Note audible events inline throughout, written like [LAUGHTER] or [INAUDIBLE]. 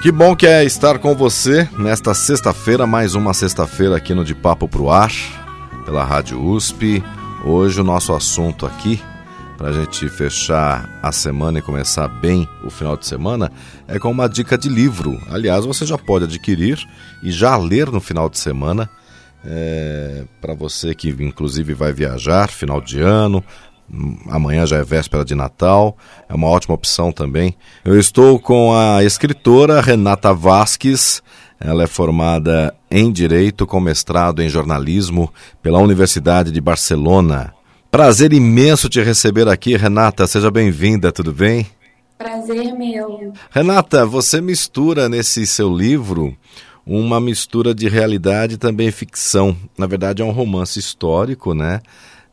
Que bom que é estar com você nesta sexta-feira, mais uma sexta-feira aqui no De Papo Pro Ar, pela Rádio USP. Hoje o nosso assunto aqui, para a gente fechar a semana e começar bem o final de semana, é com uma dica de livro. Aliás, você já pode adquirir e já ler no final de semana. É, para você que inclusive vai viajar final de ano, Amanhã já é véspera de Natal, é uma ótima opção também. Eu estou com a escritora Renata Vasques. Ela é formada em Direito com mestrado em Jornalismo pela Universidade de Barcelona. Prazer imenso te receber aqui, Renata. Seja bem-vinda, tudo bem? Prazer meu. Renata, você mistura nesse seu livro uma mistura de realidade e também ficção. Na verdade, é um romance histórico, né?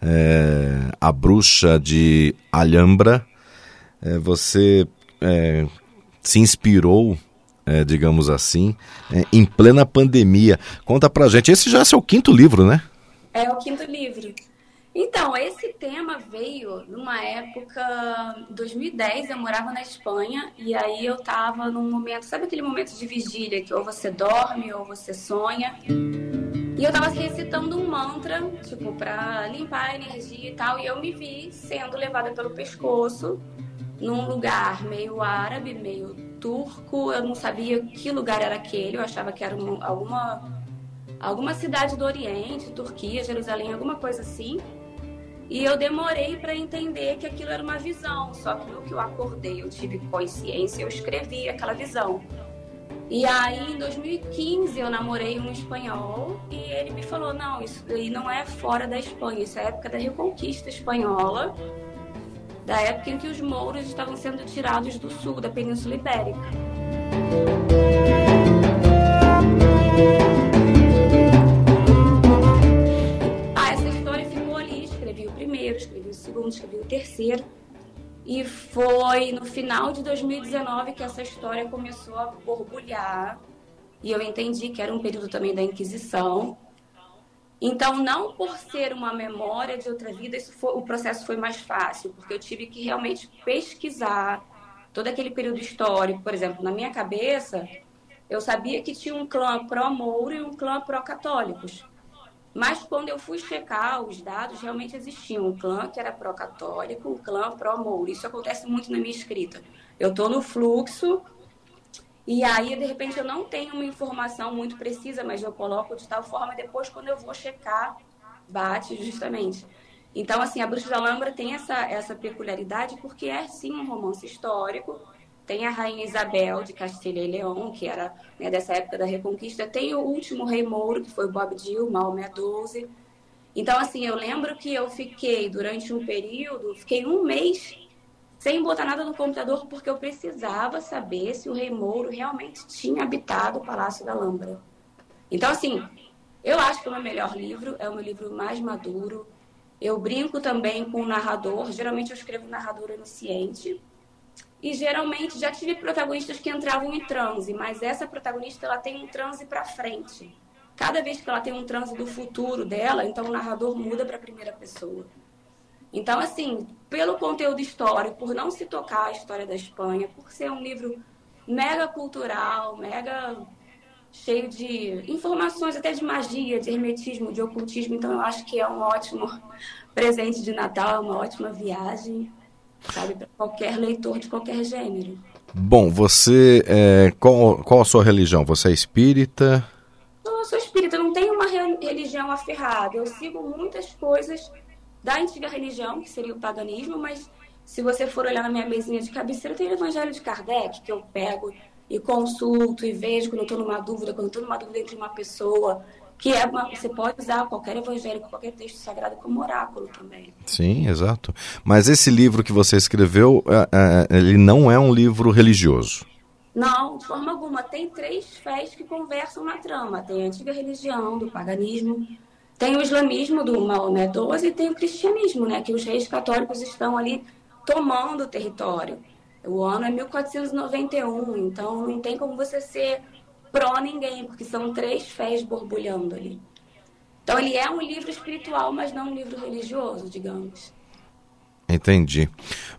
É, A Bruxa de Alhambra, é, você é, se inspirou, é, digamos assim, é, em plena pandemia. Conta pra gente, esse já é seu quinto livro, né? É o quinto livro. Então, esse tema veio numa época, 2010, eu morava na Espanha e aí eu tava num momento, sabe aquele momento de vigília que ou você dorme ou você sonha? E eu tava recitando um mantra, tipo, pra limpar a energia e tal, e eu me vi sendo levada pelo pescoço num lugar meio árabe, meio turco. Eu não sabia que lugar era aquele, eu achava que era uma, alguma, alguma cidade do Oriente, Turquia, Jerusalém, alguma coisa assim. E eu demorei para entender que aquilo era uma visão, só que no que eu acordei, eu tive consciência, eu escrevi aquela visão. E aí, em 2015, eu namorei um espanhol e ele me falou: não, isso daí não é fora da Espanha, isso é a época da Reconquista Espanhola, da época em que os mouros estavam sendo tirados do sul, da Península Ibérica. Ah, essa história ficou ali. Escrevi o primeiro, escrevi o segundo, escrevi o terceiro. E foi no final de 2019 que essa história começou a borbulhar. E eu entendi que era um período também da Inquisição. Então, não por ser uma memória de outra vida, foi, o processo foi mais fácil, porque eu tive que realmente pesquisar todo aquele período histórico. Por exemplo, na minha cabeça, eu sabia que tinha um clã pró-mouro e um clã pró-católicos. Mas quando eu fui checar os dados, realmente existia um clã que era pró-católico, um clã pró-mouro. Isso acontece muito na minha escrita. Eu estou no fluxo e aí, de repente, eu não tenho uma informação muito precisa, mas eu coloco de tal forma depois, quando eu vou checar, bate justamente. Então, assim, a Bruxa da Alhambra tem essa, essa peculiaridade porque é, sim, um romance histórico, tem a Rainha Isabel de Castilha e Leão, que era né, dessa época da Reconquista. Tem o último rei mouro, que foi Bob Dill, Maomé XII. Então, assim, eu lembro que eu fiquei, durante um período, fiquei um mês sem botar nada no computador, porque eu precisava saber se o rei mouro realmente tinha habitado o Palácio da Alhambra. Então, assim, eu acho que é o meu melhor livro, é o meu livro mais maduro. Eu brinco também com o narrador, geralmente eu escrevo narrador onisciente, e geralmente já tive protagonistas que entravam em transe, mas essa protagonista ela tem um transe para frente. Cada vez que ela tem um transe do futuro dela, então o narrador muda para a primeira pessoa. Então, assim, pelo conteúdo histórico, por não se tocar a história da Espanha, por ser um livro mega cultural, mega cheio de informações até de magia, de hermetismo, de ocultismo, então eu acho que é um ótimo [LAUGHS] presente de Natal, é uma ótima viagem sabe? Para qualquer leitor de qualquer gênero. Bom, você. É, qual, qual a sua religião? Você é espírita? Não, eu sou espírita, não tenho uma religião aferrada. Eu sigo muitas coisas da antiga religião, que seria o paganismo, mas se você for olhar na minha mesinha de cabeceira, tem o Evangelho de Kardec, que eu pego e consulto e vejo quando eu estou numa dúvida, quando eu estou numa dúvida entre uma pessoa que é uma, você pode usar qualquer evangélico, qualquer texto sagrado como oráculo também. Sim, exato. Mas esse livro que você escreveu, é, é, ele não é um livro religioso. Não, de forma alguma. Tem três fés que conversam na trama. Tem a antiga religião do paganismo, tem o islamismo do Maomé XII e tem o cristianismo, né? Que os reis católicos estão ali tomando o território. O ano é 1491, então não tem como você ser pró ninguém, porque são três fés borbulhando ali. Então ele é um livro espiritual, mas não um livro religioso, digamos. Entendi.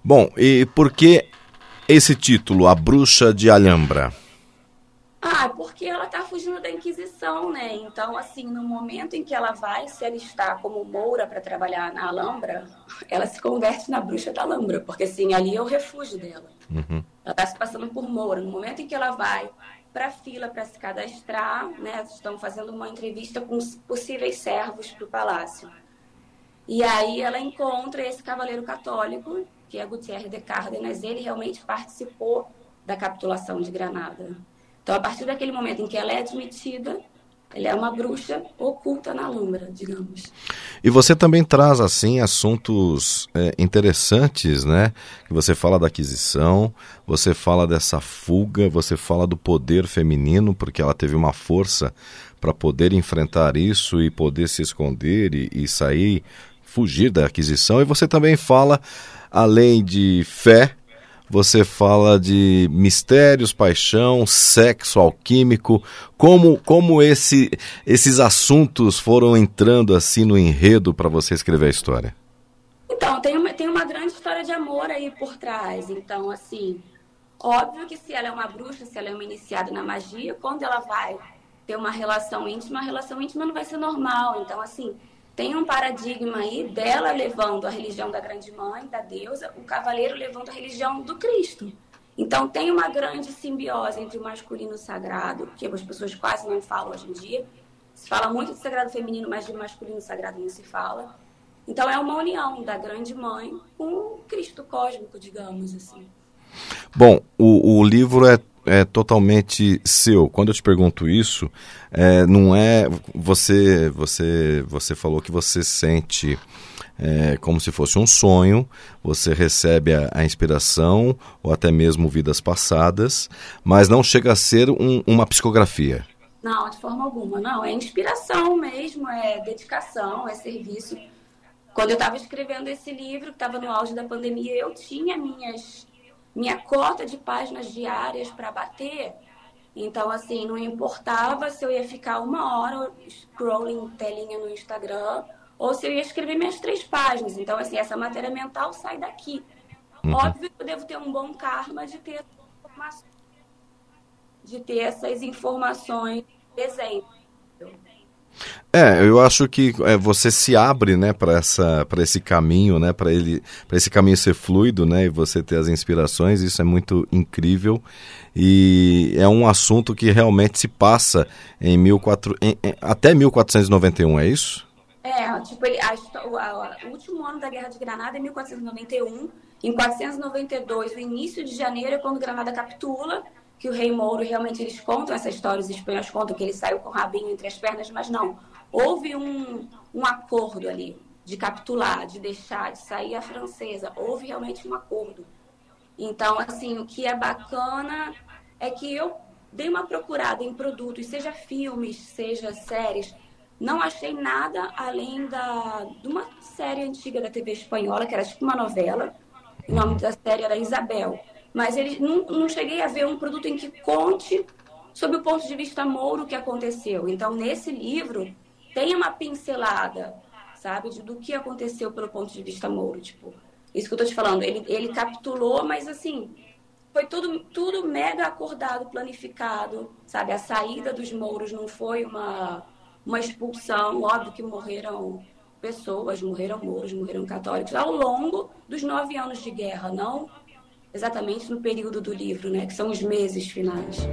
Bom, e por que esse título, A Bruxa de Alhambra? Ah, porque ela está fugindo da Inquisição, né? Então, assim, no momento em que ela vai se alistar como moura para trabalhar na Alhambra, ela se converte na bruxa da Alhambra, porque, assim, ali é o refúgio dela. Uhum. Ela está se passando por moura. No momento em que ela vai para a fila para se cadastrar, né? Estão fazendo uma entrevista com possíveis servos para o palácio. E aí ela encontra esse cavaleiro católico, que é Gutierre de Cárdenas. Ele realmente participou da capitulação de Granada. Então, a partir daquele momento em que ela é admitida, ela é uma bruxa oculta na lombra, digamos. E você também traz, assim, assuntos é, interessantes, né? Que você fala da aquisição, você fala dessa fuga, você fala do poder feminino, porque ela teve uma força para poder enfrentar isso e poder se esconder e, e sair, fugir da aquisição. E você também fala, além de fé, você fala de mistérios, paixão, sexo alquímico, como, como esse, esses assuntos foram entrando assim no enredo para você escrever a história? Então, tem uma, tem uma grande história de amor aí por trás. Então, assim, óbvio que se ela é uma bruxa, se ela é uma iniciada na magia, quando ela vai ter uma relação íntima, a relação íntima não vai ser normal. Então, assim, tem um paradigma aí dela levando a religião da grande mãe, da deusa, o cavaleiro levando a religião do Cristo. Então tem uma grande simbiose entre o masculino sagrado, que as pessoas quase não falam hoje em dia. Se fala muito de sagrado feminino, mas de masculino sagrado não se fala. Então é uma união da grande mãe com o Cristo cósmico, digamos assim. Bom, o, o livro é é totalmente seu. Quando eu te pergunto isso, é, não é você você você falou que você sente é, como se fosse um sonho, você recebe a, a, inspiração ou até mesmo vidas passadas, mas não chega a ser um, uma psicografia. Não, de forma alguma, não. É inspiração mesmo, é dedicação, é serviço. Quando eu estava escrevendo esse livro, que estava no auge da pandemia, eu tinha minhas minha cota de páginas diárias para bater. Então, assim, não importava se eu ia ficar uma hora scrolling telinha no Instagram ou se eu ia escrever minhas três páginas. Então, assim, essa matéria mental sai daqui. Uhum. Óbvio que eu devo ter um bom karma de ter, de ter essas informações exemplo. É, eu acho que é, você se abre, né, para essa, para esse caminho, né, para ele, para esse caminho ser fluido, né, e você ter as inspirações. Isso é muito incrível e é um assunto que realmente se passa em, 14, em, em até 1491, é isso? É, tipo, ele, a, a, o último ano da Guerra de Granada é 1491. Em 492, o início de janeiro é quando Granada capitula que o rei Mouro realmente eles contam essa história, os espanhóis contam que ele saiu com o rabinho entre as pernas, mas não. Houve um, um acordo ali de capitular, de deixar, de sair a francesa. Houve realmente um acordo. Então, assim, o que é bacana é que eu dei uma procurada em produtos, seja filmes, seja séries. Não achei nada além da, de uma série antiga da TV espanhola, que era tipo uma novela. O nome da série era Isabel mas ele, não, não cheguei a ver um produto em que conte sob o ponto de vista Mouro o que aconteceu. Então, nesse livro, tem uma pincelada, sabe, do que aconteceu pelo ponto de vista Mouro. Tipo, isso que eu tô te falando. Ele, ele capitulou, mas assim, foi tudo, tudo mega acordado, planificado, sabe? A saída dos Mouros não foi uma, uma expulsão. Óbvio que morreram pessoas, morreram Mouros, morreram católicos ao longo dos nove anos de guerra, não exatamente no período do livro, né, que são os meses finais.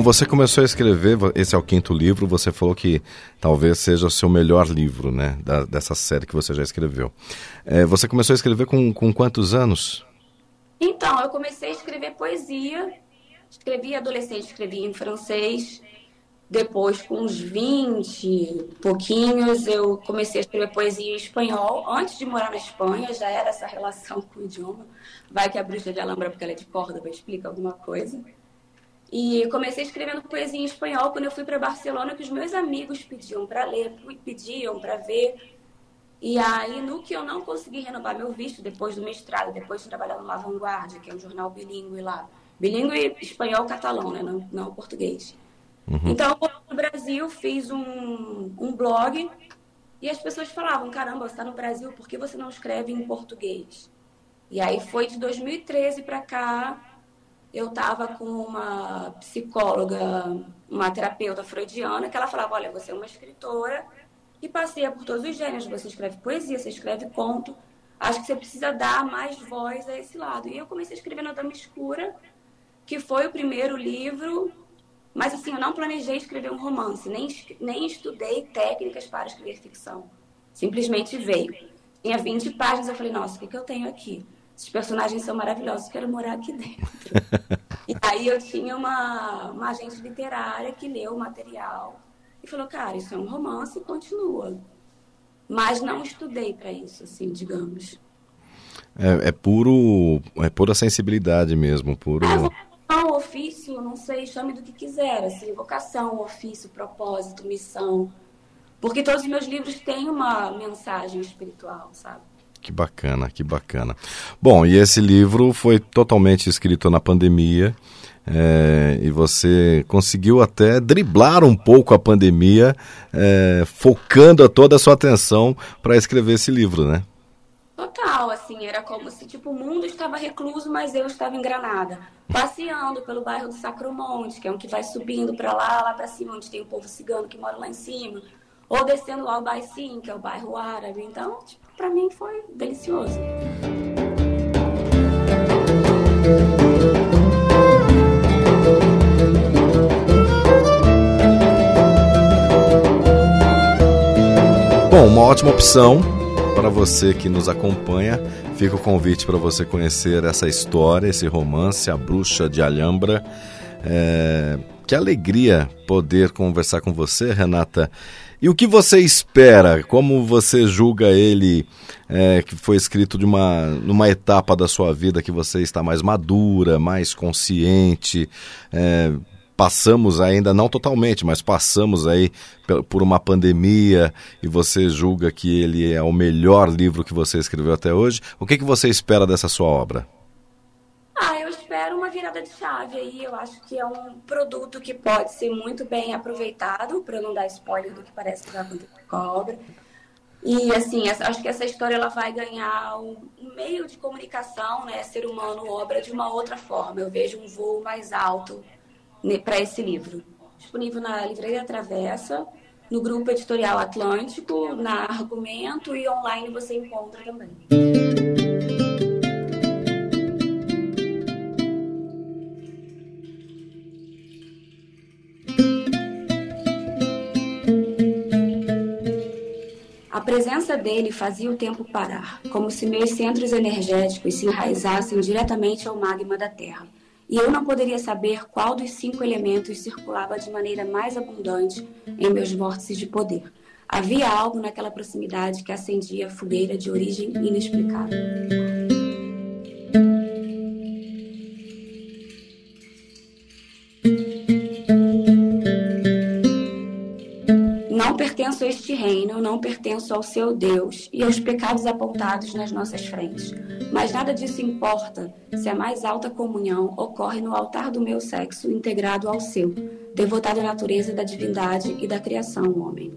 Bom, você começou a escrever, esse é o quinto livro, você falou que talvez seja o seu melhor livro, né? Da, dessa série que você já escreveu. É, você começou a escrever com, com quantos anos? Então, eu comecei a escrever poesia. Escrevi adolescente, escrevi em francês. Depois, com uns 20 pouquinhos, eu comecei a escrever poesia em espanhol. Antes de morar na Espanha, já era essa relação com o idioma. Vai que a bruxa de Alhambra, porque ela é de Córdoba, explica alguma coisa. E comecei escrevendo poesia em espanhol quando eu fui para Barcelona, que os meus amigos pediam para ler, pediam para ver. E aí, no que eu não consegui renovar meu visto, depois do mestrado, depois de trabalhar no La Vanguardia, que é um jornal bilíngue lá. Bilíngue espanhol-catalão, né? Não, não português. Uhum. Então, no Brasil, fiz um, um blog e as pessoas falavam: caramba, você está no Brasil, por que você não escreve em português? E aí foi de 2013 para cá. Eu estava com uma psicóloga, uma terapeuta freudiana, que ela falava: olha, você é uma escritora e passeia por todos os gêneros. Você escreve poesia, você escreve conto. Acho que você precisa dar mais voz a esse lado. E eu comecei a escrever na Dama Escura, que foi o primeiro livro mas assim, eu não planejei escrever um romance, nem, nem estudei técnicas para escrever ficção. Simplesmente veio. Tinha 20 páginas, eu falei, nossa, o que, que eu tenho aqui? Esses personagens são maravilhosos, quero morar aqui dentro. [LAUGHS] e aí eu tinha uma, uma agente literária que leu o material e falou, cara, isso é um romance e continua. Mas não estudei para isso, assim, digamos. É, é, puro, é pura sensibilidade mesmo, puro... É, vocação, ofício, não sei, chame do que quiser, assim, vocação, ofício, propósito, missão. Porque todos os meus livros têm uma mensagem espiritual, sabe? Que bacana, que bacana. Bom, e esse livro foi totalmente escrito na pandemia. É, e você conseguiu até driblar um pouco a pandemia, é, focando toda a sua atenção para escrever esse livro, né? Total, assim, era como se tipo o mundo estava recluso, mas eu estava em Granada, passeando pelo bairro do Sacromonte, que é um que vai subindo para lá, lá para cima, onde tem o povo cigano que mora lá em cima, ou descendo lá o Baicim, que é o bairro árabe. Então, tipo, para mim foi delicioso. Bom, uma ótima opção para você que nos acompanha, fica o convite para você conhecer essa história, esse romance, A Bruxa de Alhambra. É... Que alegria poder conversar com você, Renata. E o que você espera? Como você julga ele, é, que foi escrito de uma, numa etapa da sua vida que você está mais madura, mais consciente? É, passamos ainda, não totalmente, mas passamos aí por uma pandemia e você julga que ele é o melhor livro que você escreveu até hoje, o que, que você espera dessa sua obra? Espero uma virada de chave aí. Eu acho que é um produto que pode ser muito bem aproveitado, para não dar spoiler do que parece que vai acontecer com a obra. E assim, acho que essa história ela vai ganhar um meio de comunicação, né, ser humano, obra de uma outra forma. Eu vejo um voo mais alto para esse livro. Disponível na Livraria Travessa, no grupo editorial Atlântico, na Argumento e online você encontra também. A presença dele fazia o tempo parar, como se meus centros energéticos se enraizassem diretamente ao magma da Terra e eu não poderia saber qual dos cinco elementos circulava de maneira mais abundante em meus vórtices de poder. Havia algo naquela proximidade que acendia a fogueira de origem inexplicável. Não pertenço a este reino, não pertenço ao seu Deus e aos pecados apontados nas nossas frentes. Mas nada disso importa se a mais alta comunhão ocorre no altar do meu sexo integrado ao seu, devotado à natureza da divindade e da criação, homem.